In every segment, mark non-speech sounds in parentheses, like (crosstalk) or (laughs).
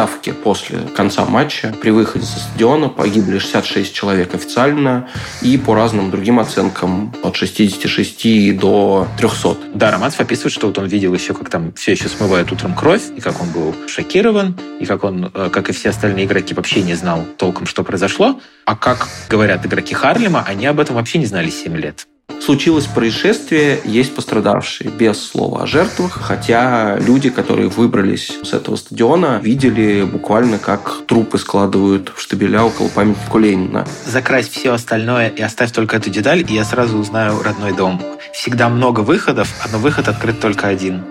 давке после конца матча. При выходе со стадиона погибли 66 человек официально и по разным другим оценкам от 66 до 300. Да, Романцев описывает, что вот он видел еще, как там все еще смывает утром кровь, и как он был шокирован, и как он, э, как и все остальные игроки, вообще не знал толком, что произошло. А как говорят игроки Харлема, они об этом вообще не знали 7 лет. Случилось происшествие, есть пострадавшие, без слова о жертвах, хотя люди, которые выбрались с этого стадиона, видели буквально, как трупы складывают в штабеля около памятника Ленина. Закрась все остальное и оставь только эту деталь, и я сразу узнаю родной дом. Всегда много выходов, но выход открыт только один.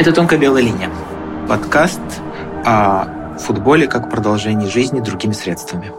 Это «Тонкая белая линия». Подкаст о футболе как продолжении жизни другими средствами.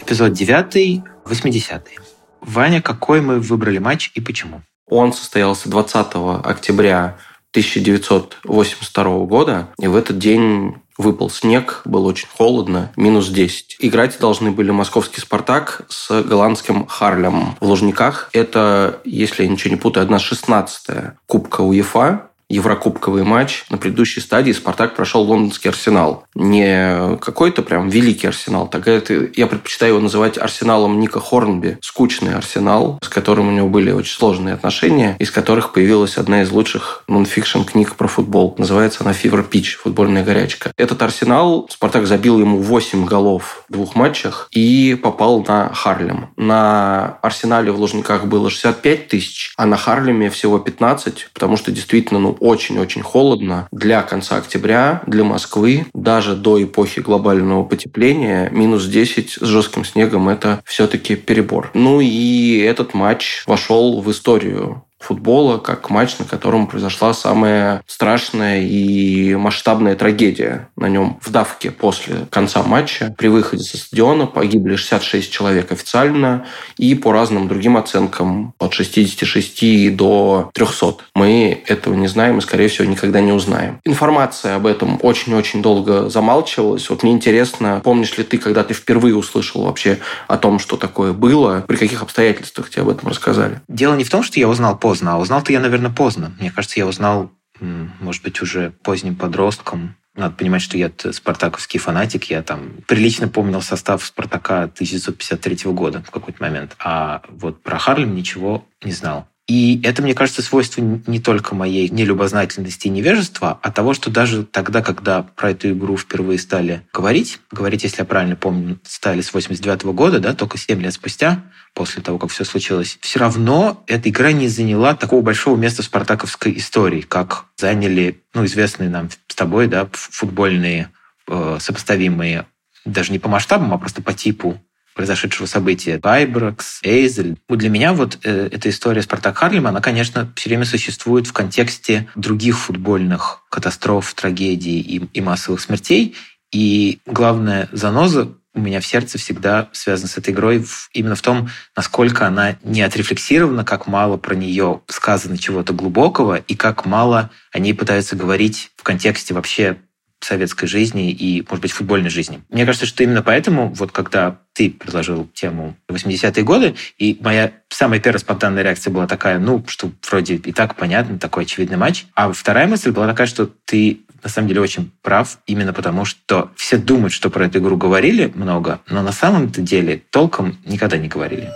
Эпизод 9, 80-е. Ваня, какой мы выбрали матч и почему? Он состоялся 20 октября 1982 года, и в этот день Выпал снег, было очень холодно, минус 10. Играть должны были московский «Спартак» с голландским «Харлем» в Лужниках. Это, если я ничего не путаю, одна шестнадцатая Кубка УЕФА. Еврокубковый матч. На предыдущей стадии «Спартак» прошел лондонский «Арсенал». Не какой-то прям великий «Арсенал». Так это, я предпочитаю его называть «Арсеналом» Ника Хорнби. Скучный «Арсенал», с которым у него были очень сложные отношения, из которых появилась одна из лучших нонфикшн книг про футбол. Называется она «Фивер Пич. Футбольная горячка». Этот «Арсенал» «Спартак» забил ему 8 голов в двух матчах и попал на Харлем. На «Арсенале» в Лужниках было 65 тысяч, а на Харлеме всего 15, потому что действительно ну, очень-очень холодно для конца октября, для Москвы, даже до эпохи глобального потепления, минус 10 с жестким снегом – это все-таки перебор. Ну и этот матч вошел в историю футбола как матч, на котором произошла самая страшная и масштабная трагедия. На нем в давке после конца матча при выходе со стадиона погибли 66 человек официально и по разным другим оценкам от 66 до 300. Мы этого не знаем и, скорее всего, никогда не узнаем. Информация об этом очень-очень долго замалчивалась. Вот мне интересно, помнишь ли ты, когда ты впервые услышал вообще о том, что такое было, при каких обстоятельствах тебе об этом рассказали? Дело не в том, что я узнал поздно, А узнал-то я, наверное, поздно. Мне кажется, я узнал, может быть, уже поздним подростком. Надо понимать, что я спартаковский фанатик. Я там прилично помнил состав Спартака 1953 года в какой-то момент. А вот про Харлем ничего не знал. И это, мне кажется, свойство не только моей нелюбознательности и невежества, а того, что даже тогда, когда про эту игру впервые стали говорить, говорить, если я правильно помню, стали с 89 -го года, да, только 7 лет спустя, после того, как все случилось, все равно эта игра не заняла такого большого места в спартаковской истории, как заняли, ну, известные нам с тобой, да, футбольные э, сопоставимые даже не по масштабам, а просто по типу произошедшего события. Байбракс, Эйзель. Для меня вот э, эта история Спартак Харлема, она, конечно, все время существует в контексте других футбольных катастроф, трагедий и, и массовых смертей. И главная заноза у меня в сердце всегда связана с этой игрой именно в том, насколько она не отрефлексирована, как мало про нее сказано чего-то глубокого, и как мало о ней пытаются говорить в контексте вообще советской жизни и, может быть, футбольной жизни. Мне кажется, что именно поэтому, вот когда ты предложил тему 80-е годы, и моя самая первая спонтанная реакция была такая, ну, что вроде и так понятно, такой очевидный матч. А вторая мысль была такая, что ты на самом деле очень прав, именно потому что все думают, что про эту игру говорили много, но на самом деле толком никогда не говорили.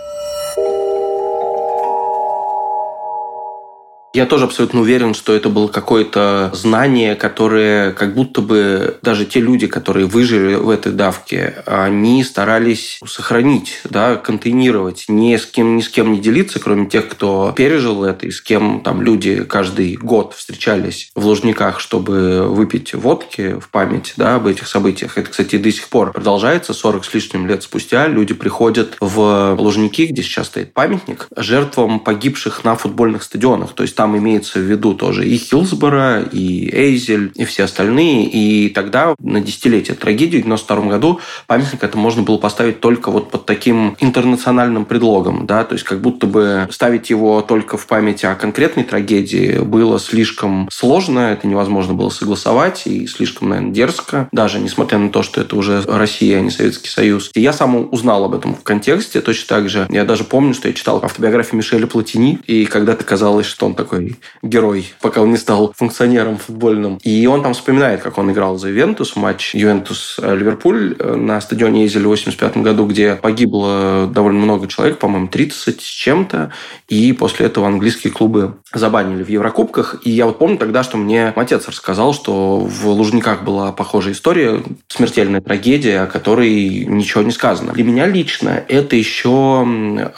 Я тоже абсолютно уверен, что это было какое-то знание, которое как будто бы даже те люди, которые выжили в этой давке, они старались сохранить, да, контейнировать, ни с кем, ни с кем не делиться, кроме тех, кто пережил это, и с кем там люди каждый год встречались в Лужниках, чтобы выпить водки в память да, об этих событиях. Это, кстати, до сих пор продолжается. 40 с лишним лет спустя люди приходят в Лужники, где сейчас стоит памятник, жертвам погибших на футбольных стадионах. То есть там там имеется в виду тоже и Хилсборо, и Эйзель, и все остальные. И тогда на десятилетие трагедии в 92 году памятник это можно было поставить только вот под таким интернациональным предлогом, да, то есть как будто бы ставить его только в памяти о конкретной трагедии было слишком сложно, это невозможно было согласовать и слишком, наверное, дерзко, даже несмотря на то, что это уже Россия, а не Советский Союз. И я сам узнал об этом в контексте точно так же. Я даже помню, что я читал автобиографию Мишеля Платини, и когда-то казалось, что он такой герой, пока он не стал функционером футбольным. И он там вспоминает, как он играл за Ювентус, матч Ювентус-Ливерпуль на стадионе Эйзель в 85 году, где погибло довольно много человек, по-моему, 30 с чем-то, и после этого английские клубы забанили в Еврокубках. И я вот помню тогда, что мне отец рассказал, что в Лужниках была похожая история, смертельная трагедия, о которой ничего не сказано. Для меня лично это еще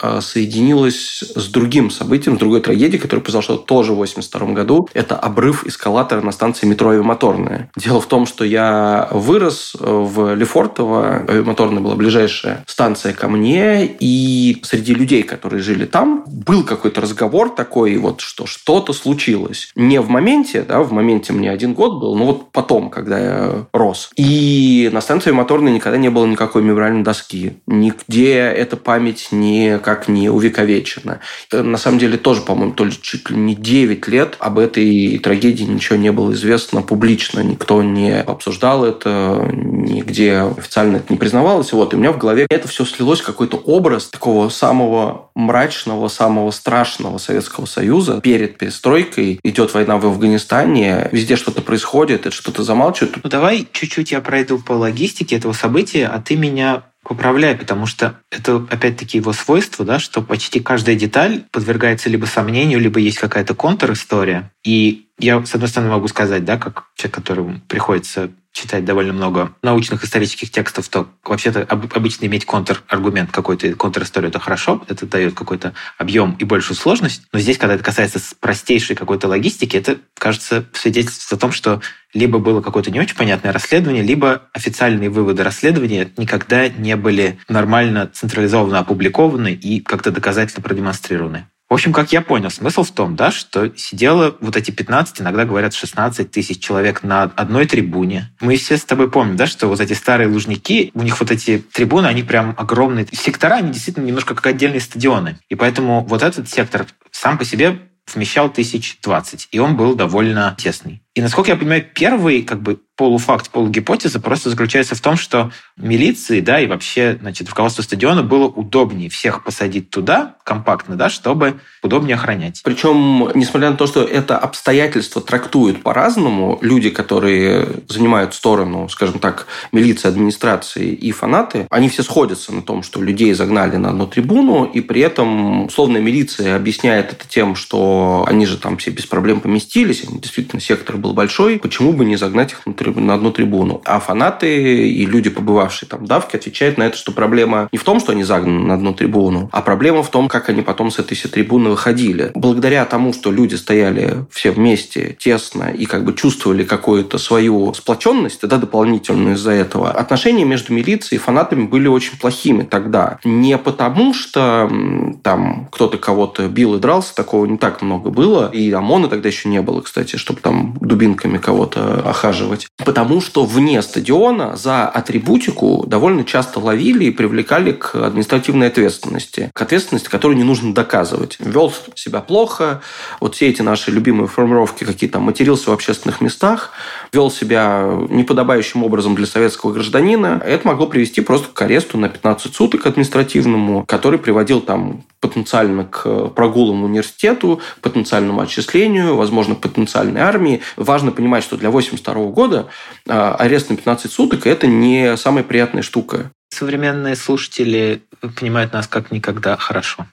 а, соединилось с другим событием, с другой трагедией, которая произошла тоже в 82 году. Это обрыв эскалатора на станции метро Авиамоторная. Дело в том, что я вырос в Лефортово, Авиамоторная была ближайшая станция ко мне, и среди людей, которые жили там, был какой-то разговор такой, вот, что что-то случилось. Не в моменте, да, в моменте мне один год был, но вот потом, когда я рос. И на станции моторной никогда не было никакой мемориальной доски. Нигде эта память никак не увековечена. На самом деле тоже, по-моему, то ли чуть ли не 9 лет об этой трагедии ничего не было известно публично. Никто не обсуждал это, нигде официально это не признавалось. Вот, и у меня в голове это все слилось какой-то образ такого самого мрачного, самого страшного Советского Союза. Перед перестройкой идет война в Афганистане, везде что-то происходит, это что-то замалчивают. Ну, давай чуть-чуть я пройду по логистике этого события, а ты меня поправляй, потому что это, опять-таки, его свойство, да, что почти каждая деталь подвергается либо сомнению, либо есть какая-то контр-история. И я, с одной стороны, могу сказать, да, как человек, которому приходится читать довольно много научных исторических текстов, то вообще-то обычно иметь контраргумент какой-то, контр-историю, это хорошо, это дает какой-то объем и большую сложность. Но здесь, когда это касается простейшей какой-то логистики, это, кажется, свидетельствует о том, что либо было какое-то не очень понятное расследование, либо официальные выводы расследования никогда не были нормально централизованно опубликованы и как-то доказательно продемонстрированы. В общем, как я понял, смысл в том, да, что сидело вот эти 15, иногда говорят 16 тысяч человек на одной трибуне. Мы все с тобой помним, да, что вот эти старые лужники, у них вот эти трибуны, они прям огромные. Сектора, они действительно немножко как отдельные стадионы. И поэтому вот этот сектор сам по себе вмещал тысяч двадцать, и он был довольно тесный. И, насколько я понимаю, первый как бы полуфакт, полугипотеза просто заключается в том, что милиции, да, и вообще, значит, руководство стадиона было удобнее всех посадить туда компактно, да, чтобы удобнее охранять. Причем, несмотря на то, что это обстоятельства трактуют по-разному, люди, которые занимают сторону, скажем так, милиции, администрации и фанаты, они все сходятся на том, что людей загнали на одну трибуну, и при этом условная милиция объясняет это тем, что они же там все без проблем поместились, действительно сектор был большой, почему бы не загнать их на одну трибуну? А фанаты и люди, побывавшие там в давке, отвечают на это, что проблема не в том, что они загнаны на одну трибуну, а проблема в том, как они потом с этой трибуны выходили. Благодаря тому, что люди стояли все вместе, тесно и как бы чувствовали какую-то свою сплоченность, да, дополнительную из-за этого, отношения между милицией и фанатами были очень плохими тогда. Не потому, что там кто-то кого-то бил и дрался, такого не так много было, и ОМОНа тогда еще не было, кстати, чтобы там дубинками кого-то охаживать. Потому что вне стадиона за атрибутику довольно часто ловили и привлекали к административной ответственности. К ответственности, которую не нужно доказывать. Вел себя плохо, вот все эти наши любимые формировки, какие там матерился в общественных местах, вел себя неподобающим образом для советского гражданина, это могло привести просто к аресту на 15 суток административному, который приводил там потенциально к прогулам в университету, потенциальному отчислению, возможно, потенциальной армии. Важно понимать, что для 1982 года а, арест на 15 суток – это не самая приятная штука. Современные слушатели понимают нас как никогда хорошо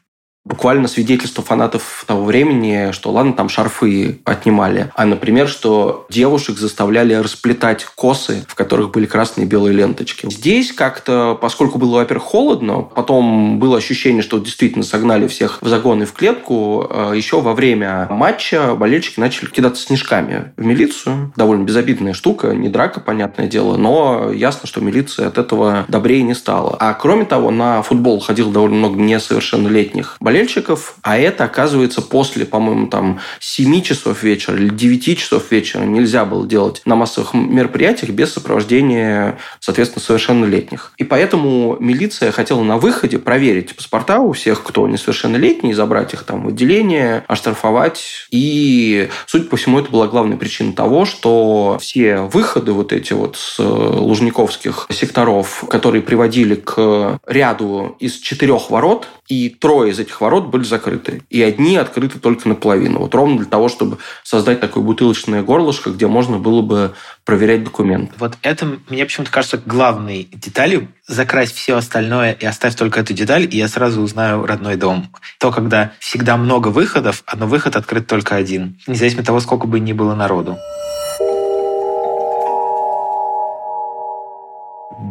буквально свидетельство фанатов того времени, что ладно, там шарфы отнимали, а, например, что девушек заставляли расплетать косы, в которых были красные и белые ленточки. Здесь как-то, поскольку было, во-первых, холодно, потом было ощущение, что действительно согнали всех в загон и в клетку, а, еще во время матча болельщики начали кидаться снежками в милицию. Довольно безобидная штука, не драка, понятное дело, но ясно, что милиция от этого добрее не стала. А кроме того, на футбол ходило довольно много несовершеннолетних болельщиков, болельщиков, а это, оказывается, после, по-моему, там 7 часов вечера или 9 часов вечера нельзя было делать на массовых мероприятиях без сопровождения, соответственно, совершеннолетних. И поэтому милиция хотела на выходе проверить паспорта у всех, кто несовершеннолетний, забрать их там в отделение, оштрафовать. И, судя по всему, это была главная причина того, что все выходы вот эти вот с лужниковских секторов, которые приводили к ряду из четырех ворот, и трое из этих ворот были закрыты. И одни открыты только наполовину. Вот ровно для того, чтобы создать такое бутылочное горлышко, где можно было бы проверять документы. Вот это, мне почему-то кажется, главной деталью. Закрась все остальное и оставь только эту деталь, и я сразу узнаю родной дом. То, когда всегда много выходов, но выход открыт только один. Независимо от того, сколько бы ни было народу.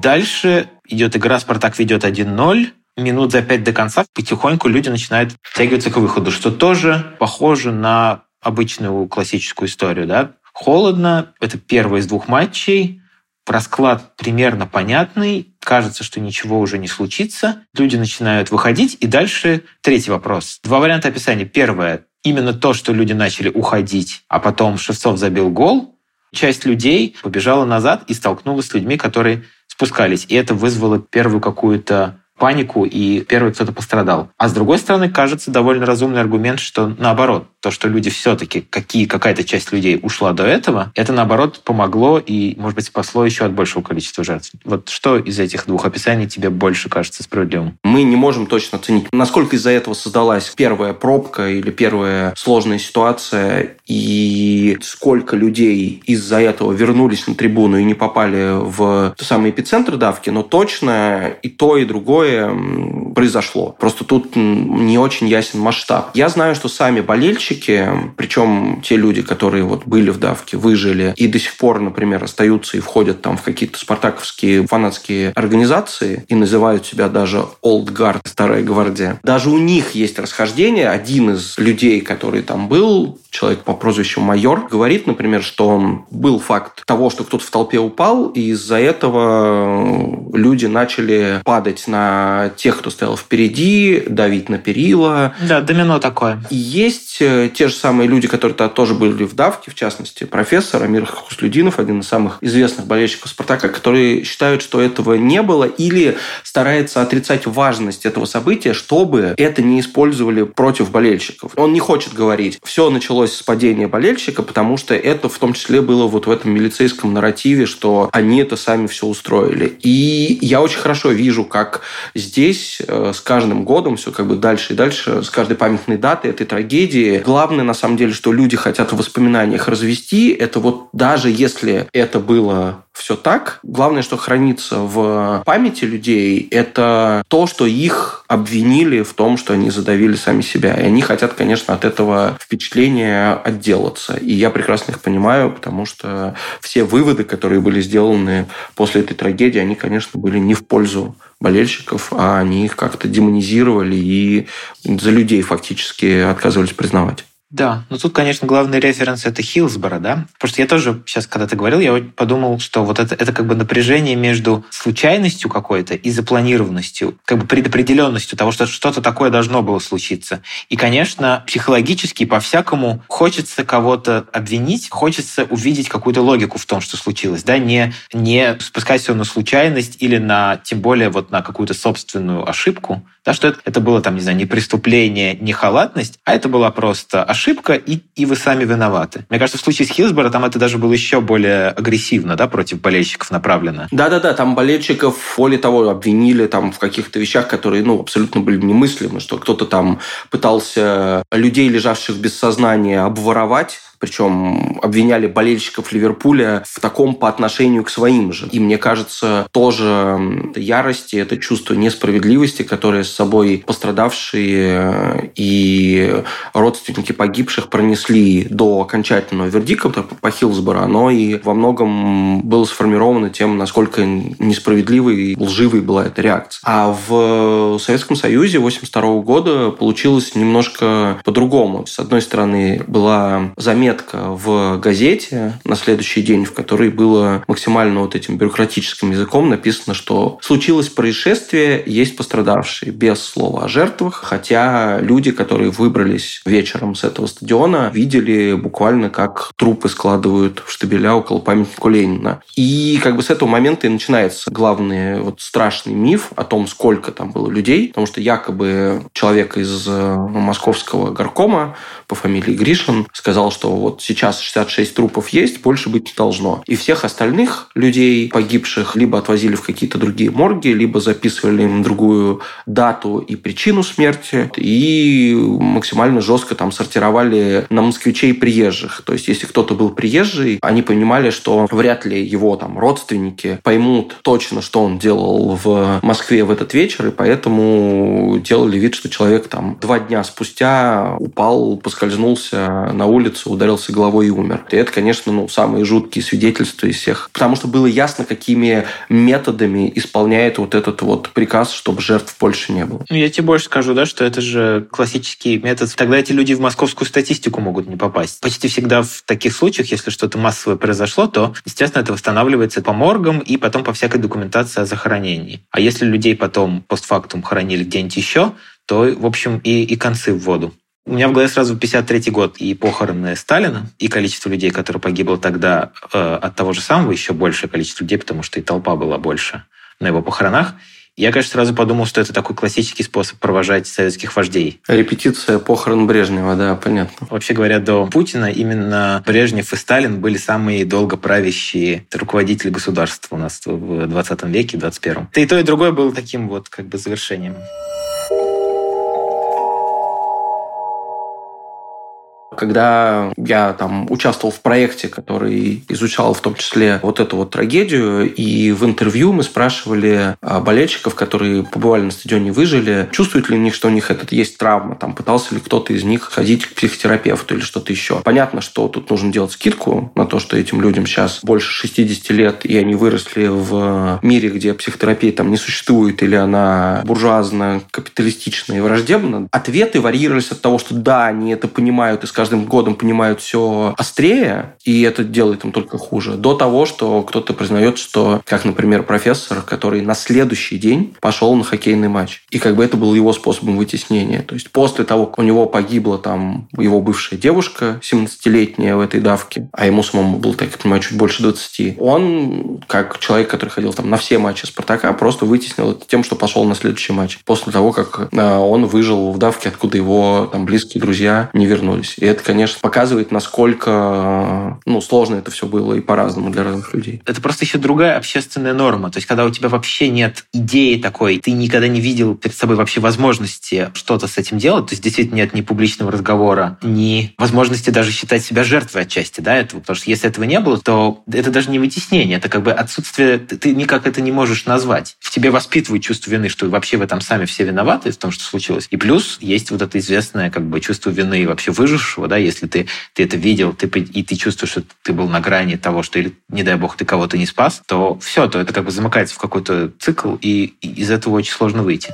Дальше идет игра, Спартак ведет 1-0 минут за пять до конца потихоньку люди начинают тягиваться к выходу, что тоже похоже на обычную классическую историю. Да? Холодно, это первый из двух матчей, расклад примерно понятный, кажется, что ничего уже не случится, люди начинают выходить, и дальше третий вопрос. Два варианта описания. Первое, именно то, что люди начали уходить, а потом Шевцов забил гол, часть людей побежала назад и столкнулась с людьми, которые спускались. И это вызвало первую какую-то панику, и первый кто-то пострадал. А с другой стороны, кажется довольно разумный аргумент, что наоборот, то, что люди все-таки, какие, какая-то часть людей ушла до этого, это наоборот помогло и, может быть, спасло еще от большего количества жертв. Вот что из этих двух описаний тебе больше кажется справедливым? Мы не можем точно оценить, насколько из-за этого создалась первая пробка или первая сложная ситуация, и сколько людей из-за этого вернулись на трибуну и не попали в тот самый эпицентр давки, но точно и то, и другое произошло. Просто тут не очень ясен масштаб. Я знаю, что сами болельщики, причем те люди, которые вот были в давке, выжили и до сих пор, например, остаются и входят там в какие-то спартаковские фанатские организации и называют себя даже Old Guard, Старая Гвардия. Даже у них есть расхождение. Один из людей, который там был, человек по прозвищу Майор, говорит, например, что был факт того, что кто-то в толпе упал, и из-за этого люди начали падать на тех, кто стоял впереди, давить на перила. Да, домино такое. И есть э, те же самые люди, которые -то тоже были в давке, в частности, профессор Амир Хуслюдинов, один из самых известных болельщиков «Спартака», которые считают, что этого не было или старается отрицать важность этого события, чтобы это не использовали против болельщиков. Он не хочет говорить, все началось с падения болельщика, потому что это в том числе было вот в этом милицейском нарративе, что они это сами все устроили. И я очень хорошо вижу, как здесь э, с каждым годом все как бы дальше и дальше, с каждой памятной датой этой трагедии. Главное, на самом деле, что люди хотят в воспоминаниях развести, это вот даже если это было все так, главное, что хранится в памяти людей, это то, что их обвинили в том, что они задавили сами себя. И они хотят, конечно, от этого впечатления отделаться. И я прекрасно их понимаю, потому что все выводы, которые были сделаны после этой трагедии, они, конечно, были не в пользу болельщиков, а они их как-то демонизировали и за людей фактически отказывались признавать. Да, но тут, конечно, главный референс это Хилсборо, да? Потому что я тоже сейчас, когда ты говорил, я подумал, что вот это, это как бы напряжение между случайностью какой-то и запланированностью, как бы предопределенностью того, что что-то такое должно было случиться. И, конечно, психологически по-всякому хочется кого-то обвинить, хочется увидеть какую-то логику в том, что случилось, да, не, не спускать все на случайность или на, тем более, вот на какую-то собственную ошибку, да, что это, это было там, не знаю, не преступление, не халатность, а это была просто ошибка, и, и вы сами виноваты. Мне кажется, в случае с Хилсборо там это даже было еще более агрессивно, да, против болельщиков направлено. Да-да-да, там болельщиков, более того, обвинили там в каких-то вещах, которые, ну, абсолютно были немыслимы, что кто-то там пытался людей, лежавших без сознания, обворовать, причем обвиняли болельщиков Ливерпуля в таком по отношению к своим же. И мне кажется, тоже ярости, это чувство несправедливости, которое с собой пострадавшие и родственники погибших пронесли до окончательного вердикта по Хилсборо, оно и во многом было сформировано тем, насколько несправедливой и лживой была эта реакция. А в Советском Союзе 1982 года получилось немножко по-другому. С одной стороны, была замена заметка в газете на следующий день, в которой было максимально вот этим бюрократическим языком написано, что случилось происшествие, есть пострадавшие, без слова о жертвах, хотя люди, которые выбрались вечером с этого стадиона, видели буквально, как трупы складывают в штабеля около памятника Ленина. И как бы с этого момента и начинается главный вот страшный миф о том, сколько там было людей, потому что якобы человек из э, московского горкома по фамилии Гришин сказал, что вот сейчас 66 трупов есть, больше быть не должно. И всех остальных людей, погибших, либо отвозили в какие-то другие морги, либо записывали им другую дату и причину смерти, и максимально жестко там сортировали на москвичей приезжих. То есть, если кто-то был приезжий, они понимали, что вряд ли его там родственники поймут точно, что он делал в Москве в этот вечер, и поэтому делали вид, что человек там два дня спустя упал, поскользнулся на улицу, ударился головой и умер. И это, конечно, ну, самые жуткие свидетельства из всех. Потому что было ясно, какими методами исполняет вот этот вот приказ, чтобы жертв больше не было. Ну, я тебе больше скажу, да, что это же классический метод. Тогда эти люди в московскую статистику могут не попасть. Почти всегда в таких случаях, если что-то массовое произошло, то, естественно, это восстанавливается по моргам и потом по всякой документации о захоронении. А если людей потом постфактум хоронили где-нибудь еще, то, в общем, и, и концы в воду. У меня в голове сразу 53 год и похороны Сталина, и количество людей, которые погибло тогда э, от того же самого, еще большее количество людей, потому что и толпа была больше на его похоронах. Я, конечно, сразу подумал, что это такой классический способ провожать советских вождей. Репетиция похорон Брежнева, да, понятно. Вообще говоря, до Путина именно Брежнев и Сталин были самые долго правящие руководители государства у нас в 20 веке, 21. И то, и другое было таким вот как бы завершением. Когда я там участвовал в проекте, который изучал в том числе вот эту вот трагедию, и в интервью мы спрашивали а, болельщиков, которые побывали на стадионе, выжили, чувствуют ли у них, что у них этот есть травма, там пытался ли кто-то из них ходить к психотерапевту или что-то еще. Понятно, что тут нужно делать скидку на то, что этим людям сейчас больше 60 лет, и они выросли в мире, где психотерапия там не существует, или она буржуазно, капиталистичная и враждебна. Ответы варьировались от того, что да, они это понимают и скажут, каждым годом понимают все острее, и это делает им только хуже, до того, что кто-то признает, что, как, например, профессор, который на следующий день пошел на хоккейный матч. И как бы это был его способом вытеснения. То есть после того, как у него погибла там его бывшая девушка, 17-летняя в этой давке, а ему самому было, так я понимаю, чуть больше 20, он, как человек, который ходил там на все матчи Спартака, просто вытеснил это тем, что пошел на следующий матч. После того, как э, он выжил в давке, откуда его там близкие друзья не вернулись. И это, конечно, показывает, насколько ну, сложно это все было и по-разному для разных людей. Это просто еще другая общественная норма. То есть, когда у тебя вообще нет идеи такой, ты никогда не видел перед собой вообще возможности что-то с этим делать, то есть действительно нет ни публичного разговора, ни возможности даже считать себя жертвой отчасти, да, этого. Потому что если этого не было, то это даже не вытеснение, это как бы отсутствие, ты никак это не можешь назвать. В тебе воспитывают чувство вины, что вообще в этом сами все виноваты, в том, что случилось. И плюс есть вот это известное как бы чувство вины вообще выжившего, да, если ты, ты это видел, ты, и ты чувствуешь, что ты был на грани того, что, или, не дай бог, ты кого-то не спас, то все, то это как бы замыкается в какой-то цикл, и, и из этого очень сложно выйти.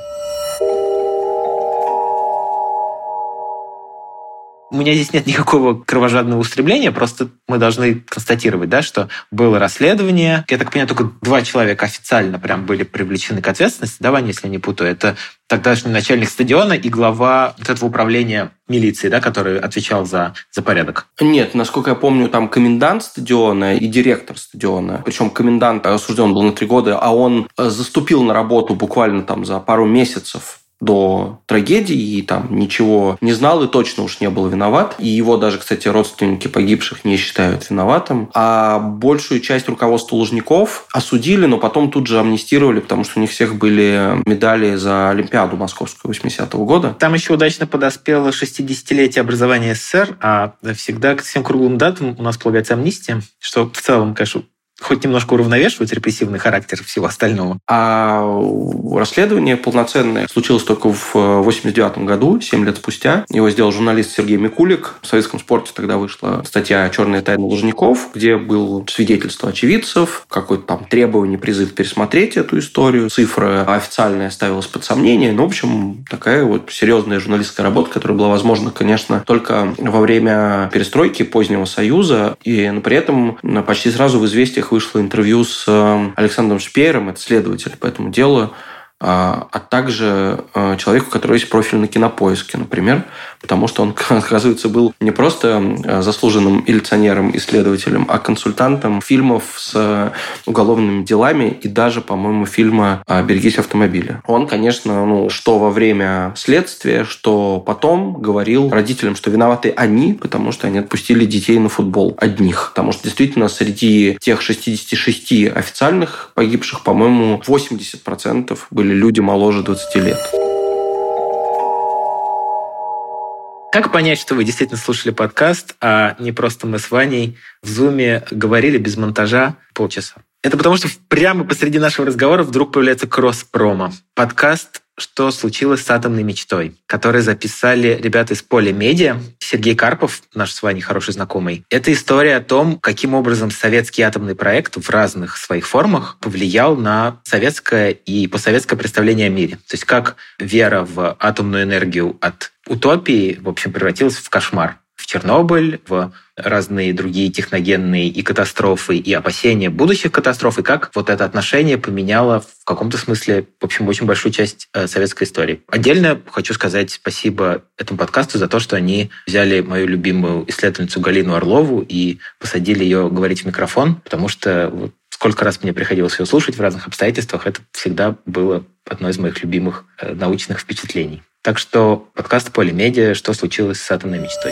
У меня здесь нет никакого кровожадного устремления, просто мы должны констатировать, да, что было расследование. Я так понимаю, только два человека официально прям были привлечены к ответственности. Давай, если не путаю. Это тогдашний начальник стадиона и глава вот этого управления милиции, да, который отвечал за, за порядок. Нет, насколько я помню, там комендант стадиона и директор стадиона. Причем комендант осужден был на три года, а он э, заступил на работу буквально там за пару месяцев до трагедии и там ничего не знал и точно уж не был виноват. И его даже, кстати, родственники погибших не считают виноватым. А большую часть руководства Лужников осудили, но потом тут же амнистировали, потому что у них всех были медали за Олимпиаду Московскую 80-го года. Там еще удачно подоспело 60-летие образования СССР, а всегда к всем круглым датам у нас полагается амнистия, что в целом, конечно, хоть немножко уравновешивают репрессивный характер всего остального. А расследование полноценное случилось только в 89 году, 7 лет спустя. Его сделал журналист Сергей Микулик. В советском спорте тогда вышла статья «Черные тайны Лужников», где был свидетельство очевидцев, какое-то там требование, призыв пересмотреть эту историю. Цифра официальная ставилась под сомнение. Ну, в общем, такая вот серьезная журналистская работа, которая была возможна, конечно, только во время перестройки позднего Союза. И но при этом почти сразу в известиях вышло интервью с э, Александром Шпеером, это следователь по этому делу, а, а также э, человеку, у которого есть профиль на кинопоиске, например, потому что он, (laughs) оказывается, был не просто э, заслуженным милиционером, исследователем, а консультантом фильмов с уголовными делами и даже, по-моему, фильма «Берегись автомобиля». Он, конечно, ну, что во время следствия, что потом говорил родителям, что виноваты они, потому что они отпустили детей на футбол одних. Потому что действительно среди тех 66 официальных погибших, по-моему, 80% были люди моложе 20 лет. Как понять, что вы действительно слушали подкаст, а не просто мы с Ваней в Зуме говорили без монтажа полчаса? Это потому, что прямо посреди нашего разговора вдруг появляется кросс-промо. Подкаст что случилось с атомной мечтой, который записали ребята из Поля Медиа. Сергей Карпов, наш с вами хороший знакомый. Это история о том, каким образом советский атомный проект в разных своих формах повлиял на советское и постсоветское представление о мире. То есть как вера в атомную энергию от утопии, в общем, превратилась в кошмар Чернобыль, в разные другие техногенные и катастрофы, и опасения будущих катастроф, и как вот это отношение поменяло в каком-то смысле, в общем, очень большую часть э, советской истории. Отдельно хочу сказать спасибо этому подкасту за то, что они взяли мою любимую исследовательницу Галину Орлову и посадили ее говорить в микрофон, потому что сколько раз мне приходилось ее слушать в разных обстоятельствах, это всегда было одно из моих любимых э, научных впечатлений. Так что подкаст «Полимедиа. Что случилось с атомной мечтой?»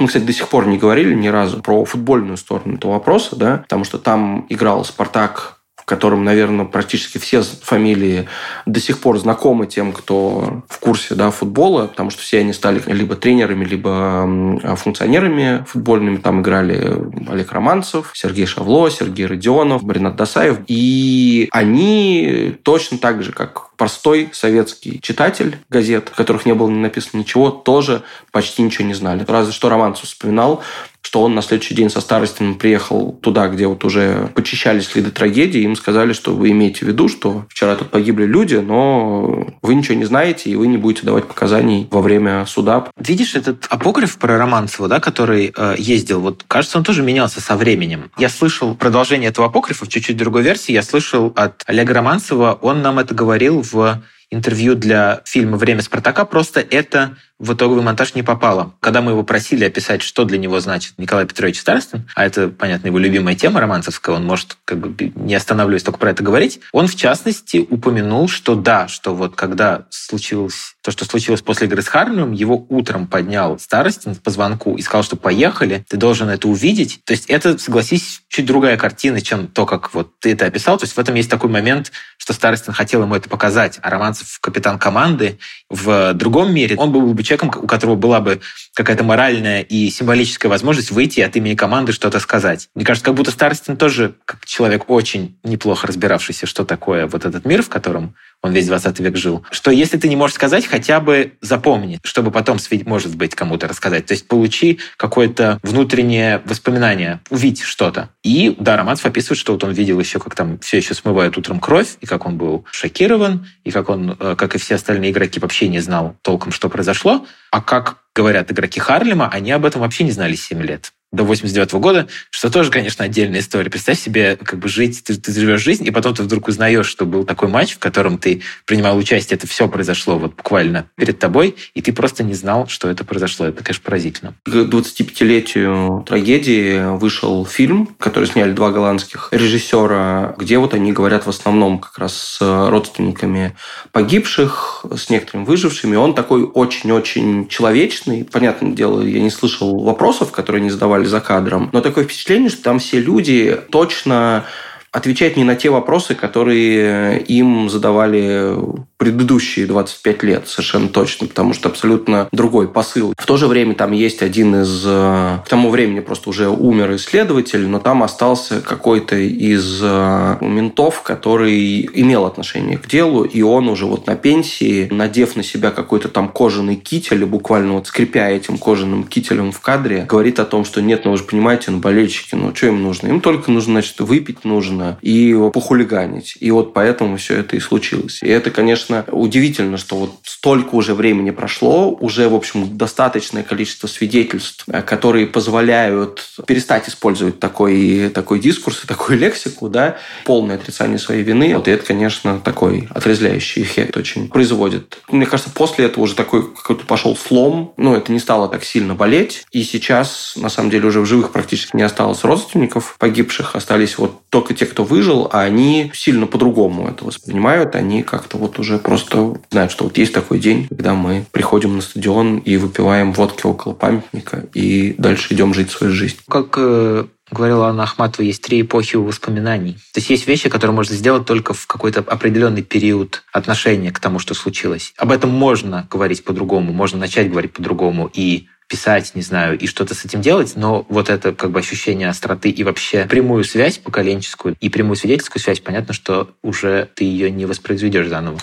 Мы, кстати, до сих пор не говорили ни разу про футбольную сторону этого вопроса, да, потому что там играл «Спартак» котором, наверное, практически все фамилии до сих пор знакомы тем, кто в курсе да, футбола, потому что все они стали либо тренерами, либо функционерами футбольными. Там играли Олег Романцев, Сергей Шавло, Сергей Родионов, Ренат Досаев. И они точно так же, как простой советский читатель газет, в которых не было написано ничего, тоже почти ничего не знали. Разве что Романцев вспоминал, что он на следующий день со Старостиным приехал туда, где вот уже почищались следы трагедии, им сказали, что вы имеете в виду, что вчера тут погибли люди, но вы ничего не знаете, и вы не будете давать показаний во время суда. Видишь, этот апокриф про Романцева, да, который э, ездил, вот кажется, он тоже менялся со временем. Я слышал продолжение этого апокрифа в чуть-чуть другой версии, я слышал от Олега Романцева, он нам это говорил в интервью для фильма «Время Спартака», просто это в итоговый монтаж не попало. Когда мы его просили описать, что для него значит Николай Петрович Старостин, а это, понятно, его любимая тема романцевская, он может, как бы, не останавливаясь только про это говорить, он, в частности, упомянул, что да, что вот когда случилось то, что случилось после игры с Харлем, его утром поднял Старостин по звонку и сказал, что поехали, ты должен это увидеть. То есть это, согласись, чуть другая картина, чем то, как вот ты это описал. То есть в этом есть такой момент, что Старостин хотел ему это показать, а Романцев капитан команды. В другом мире он был бы человеком, у которого была бы какая-то моральная и символическая возможность выйти от имени команды что-то сказать. Мне кажется, как будто Старостин тоже, как человек очень неплохо разбиравшийся, что такое вот этот мир, в котором он весь 20 век жил, что если ты не можешь сказать, хотя бы запомни, чтобы потом, может быть, кому-то рассказать. То есть получи какое-то внутреннее воспоминание, увидь что-то. И, да, Романцев описывает, что вот он видел еще, как там все еще смывают утром кровь, и как он был шокирован, и как он, э, как и все остальные игроки, вообще не знал толком, что произошло. А как говорят игроки Харлема, они об этом вообще не знали 7 лет до 89 -го года, что тоже, конечно, отдельная история. Представь себе, как бы жить, ты, ты живешь жизнь, и потом ты вдруг узнаешь, что был такой матч, в котором ты принимал участие, это все произошло вот буквально перед тобой, и ты просто не знал, что это произошло. Это, конечно, поразительно. К 25-летию трагедии вышел фильм, который сняли два голландских режиссера, где вот они говорят в основном как раз с родственниками погибших, с некоторыми выжившими. Он такой очень-очень человечный. Понятное дело, я не слышал вопросов, которые они задавали за кадром. Но такое впечатление, что там все люди точно отвечает не на те вопросы, которые им задавали предыдущие 25 лет, совершенно точно, потому что абсолютно другой посыл. В то же время там есть один из... Э, к тому времени просто уже умер исследователь, но там остался какой-то из э, ментов, который имел отношение к делу, и он уже вот на пенсии, надев на себя какой-то там кожаный китель, буквально вот скрипя этим кожаным кителем в кадре, говорит о том, что нет, ну вы же понимаете, ну болельщики, ну что им нужно? Им только нужно, значит, выпить нужно и похулиганить. И вот поэтому все это и случилось. И это, конечно, удивительно, что вот столько уже времени прошло, уже, в общем, достаточное количество свидетельств, э, которые позволяют перестать использовать такой, такой дискурс и такую лексику, да, полное отрицание своей вины. Вот и это, конечно, такой отрезвляющий эффект очень производит. Мне кажется, после этого уже такой какой-то пошел слом, ну, это не стало так сильно болеть, и сейчас, на самом деле, уже в живых практически не осталось родственников погибших, остались вот только те, кто выжил, а они сильно по-другому это воспринимают, они как-то вот уже просто знают, что вот есть такой день, когда мы приходим на стадион и выпиваем водки около памятника и дальше идем жить свою жизнь. Как э, говорила Анна Ахматова, есть три эпохи воспоминаний. То есть есть вещи, которые можно сделать только в какой-то определенный период отношения к тому, что случилось. Об этом можно говорить по-другому, можно начать говорить по-другому и писать, не знаю, и что-то с этим делать, но вот это как бы ощущение остроты и вообще прямую связь поколенческую и прямую свидетельскую связь, понятно, что уже ты ее не воспроизведешь заново.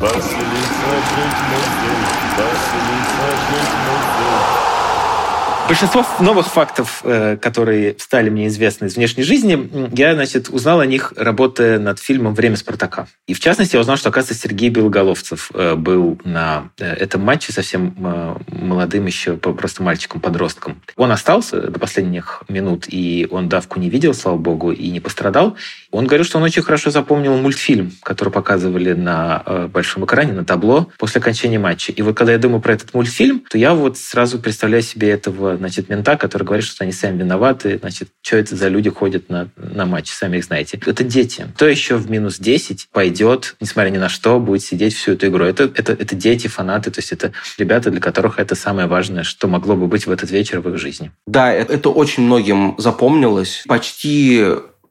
Василиса, Большинство новых фактов, э, которые стали мне известны из внешней жизни, я, значит, узнал о них, работая над фильмом «Время Спартака». И, в частности, я узнал, что, оказывается, Сергей Белоголовцев э, был на э, этом матче совсем молодым еще, просто мальчиком-подростком. Он остался до последних минут, и он давку не видел, слава богу, и не пострадал. Он говорил, что он очень хорошо запомнил мультфильм, который показывали на большом экране, на табло после окончания матча. И вот когда я думаю про этот мультфильм, то я вот сразу представляю себе этого значит, мента, который говорит, что они сами виноваты, значит, что это за люди ходят на, на матчи, сами их знаете. Это дети. Кто еще в минус 10 пойдет, несмотря ни на что, будет сидеть всю эту игру? Это, это, это дети, фанаты, то есть это ребята, для которых это самое важное, что могло бы быть в этот вечер в их жизни. Да, это очень многим запомнилось. Почти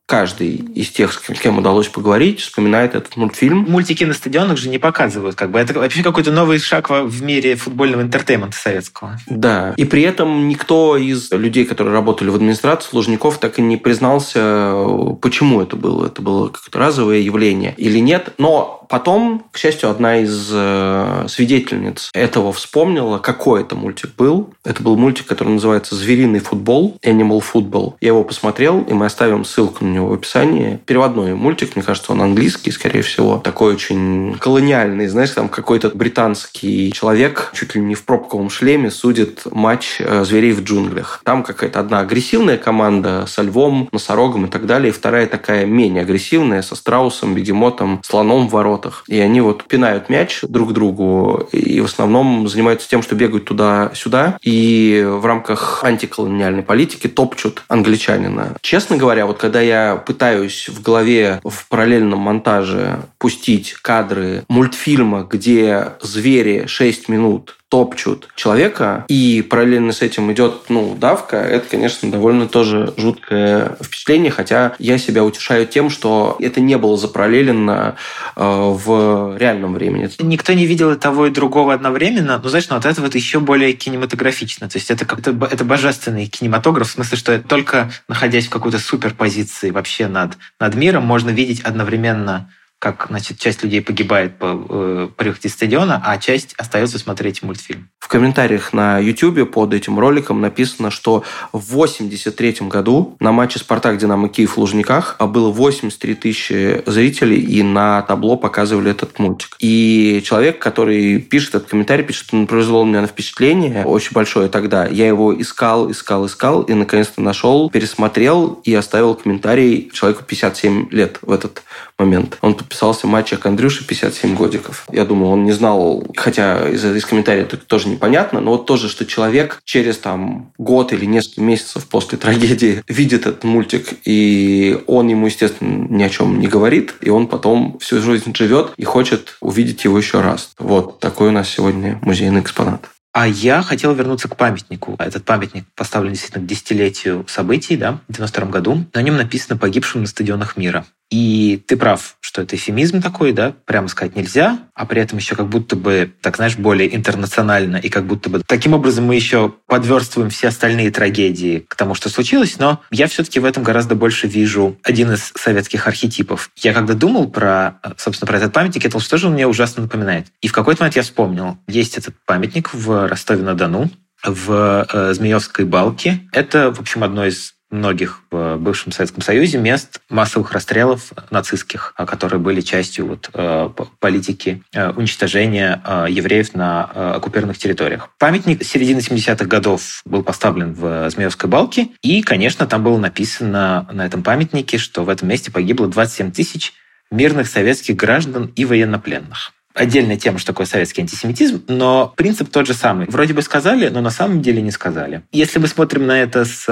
каждый из тех, с кем удалось поговорить, вспоминает этот мультфильм. Мультики на стадионах же не показывают. Как бы. Это вообще какой-то новый шаг в мире футбольного entertainment а советского. Да. И при этом никто из людей, которые работали в администрации Лужников, так и не признался, почему это было. Это было какое-то разовое явление или нет. Но Потом, к счастью, одна из э, свидетельниц этого вспомнила, какой это мультик был. Это был мультик, который называется «Звериный футбол», «Animal Football». Я его посмотрел, и мы оставим ссылку на него в описании. Переводной мультик, мне кажется, он английский, скорее всего. Такой очень колониальный, знаешь, там какой-то британский человек чуть ли не в пробковом шлеме судит матч э, зверей в джунглях. Там какая-то одна агрессивная команда со львом, носорогом и так далее, и вторая такая менее агрессивная, со страусом, бегемотом, слоном в ворот воротах. И они вот пинают мяч друг другу и в основном занимаются тем, что бегают туда-сюда и в рамках антиколониальной политики топчут англичанина. Честно говоря, вот когда я пытаюсь в голове в параллельном монтаже пустить кадры мультфильма, где звери 6 минут топчут человека, и параллельно с этим идет ну, давка, это, конечно, довольно тоже жуткое впечатление, хотя я себя утешаю тем, что это не было запараллелено э, в реальном времени. Никто не видел и того, и другого одновременно, но, знаешь, ну, от этого это еще более кинематографично. То есть это как-то это божественный кинематограф, в смысле, что только находясь в какой-то суперпозиции вообще над, над миром, можно видеть одновременно как значит, часть людей погибает по э, приходе стадиона, а часть остается смотреть мультфильм. В комментариях на YouTube под этим роликом написано, что в 83 году на матче «Спартак-Динамо Киев» в Лужниках было 83 тысячи зрителей, и на табло показывали этот мультик. И человек, который пишет этот комментарий, пишет, что он произвел на меня впечатление очень большое тогда. Я его искал, искал, искал, и наконец-то нашел, пересмотрел и оставил комментарий человеку 57 лет в этот момент. Он подписался мальчик Андрюши 57 годиков. Я думаю, он не знал, хотя из, из комментариев это тоже непонятно, но вот тоже, что человек через там год или несколько месяцев после трагедии видит этот мультик, и он ему, естественно, ни о чем не говорит, и он потом всю жизнь живет и хочет увидеть его еще раз. Вот такой у нас сегодня музейный экспонат. А я хотел вернуться к памятнику. Этот памятник поставлен действительно к десятилетию событий, да, в 92 году. На нем написано «Погибшим на стадионах мира». И ты прав, что это эфемизм такой, да, прямо сказать нельзя, а при этом еще как будто бы, так знаешь, более интернационально, и как будто бы таким образом мы еще подверстываем все остальные трагедии к тому, что случилось, но я все-таки в этом гораздо больше вижу один из советских архетипов. Я когда думал про, собственно, про этот памятник, это тоже мне ужасно напоминает. И в какой-то момент я вспомнил, есть этот памятник в Ростове-на-Дону, в э, Змеевской балке. Это, в общем, одно из многих в бывшем Советском Союзе мест массовых расстрелов нацистских, а, которые были частью вот, э, политики э, уничтожения э, евреев на оккупированных территориях. Памятник середины 70-х годов был поставлен в Змеевской балке, и, конечно, там было написано на этом памятнике, что в этом месте погибло 27 тысяч мирных советских граждан и военнопленных отдельная тема, что такое советский антисемитизм, но принцип тот же самый. Вроде бы сказали, но на самом деле не сказали. Если мы смотрим на это с,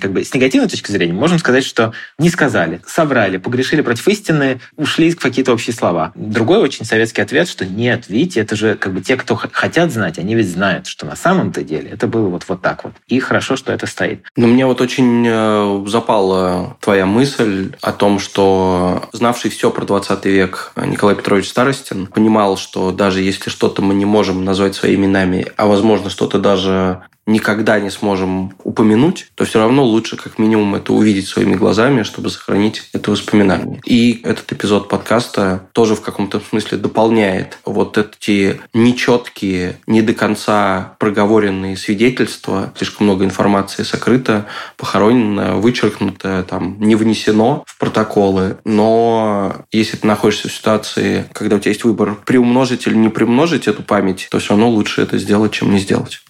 как бы, с негативной точки зрения, можем сказать, что не сказали, соврали, погрешили против истины, ушли в какие-то общие слова. Другой очень советский ответ, что нет, видите, это же как бы те, кто хотят знать, они ведь знают, что на самом-то деле это было вот, вот так вот. И хорошо, что это стоит. Но мне вот очень э, запала твоя мысль о том, что знавший все про 20 век Николай Петрович Старостин понимал, что даже если что-то мы не можем назвать своими именами, а возможно что-то даже никогда не сможем упомянуть, то все равно лучше как минимум это увидеть своими глазами, чтобы сохранить это воспоминание. И этот эпизод подкаста тоже в каком-то смысле дополняет вот эти нечеткие, не до конца проговоренные свидетельства. Слишком много информации сокрыто, похоронено, вычеркнуто, там, не внесено в протоколы. Но если ты находишься в ситуации, когда у тебя есть выбор приумножить или не приумножить эту память, то все равно лучше это сделать, чем не сделать.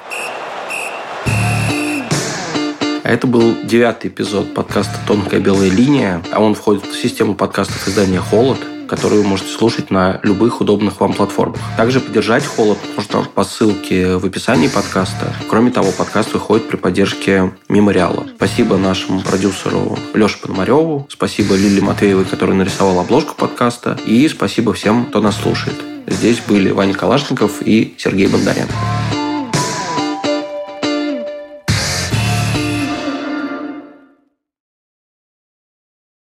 А это был девятый эпизод подкаста «Тонкая белая линия», а он входит в систему подкастов издания «Холод», которую вы можете слушать на любых удобных вам платформах. Также поддержать «Холод» можно по ссылке в описании подкаста. Кроме того, подкаст выходит при поддержке Мемориала. Спасибо нашему продюсеру Леше Пономареву, спасибо Лиле Матвеевой, которая нарисовала обложку подкаста, и спасибо всем, кто нас слушает. Здесь были Ваня Калашников и Сергей Бондаренко.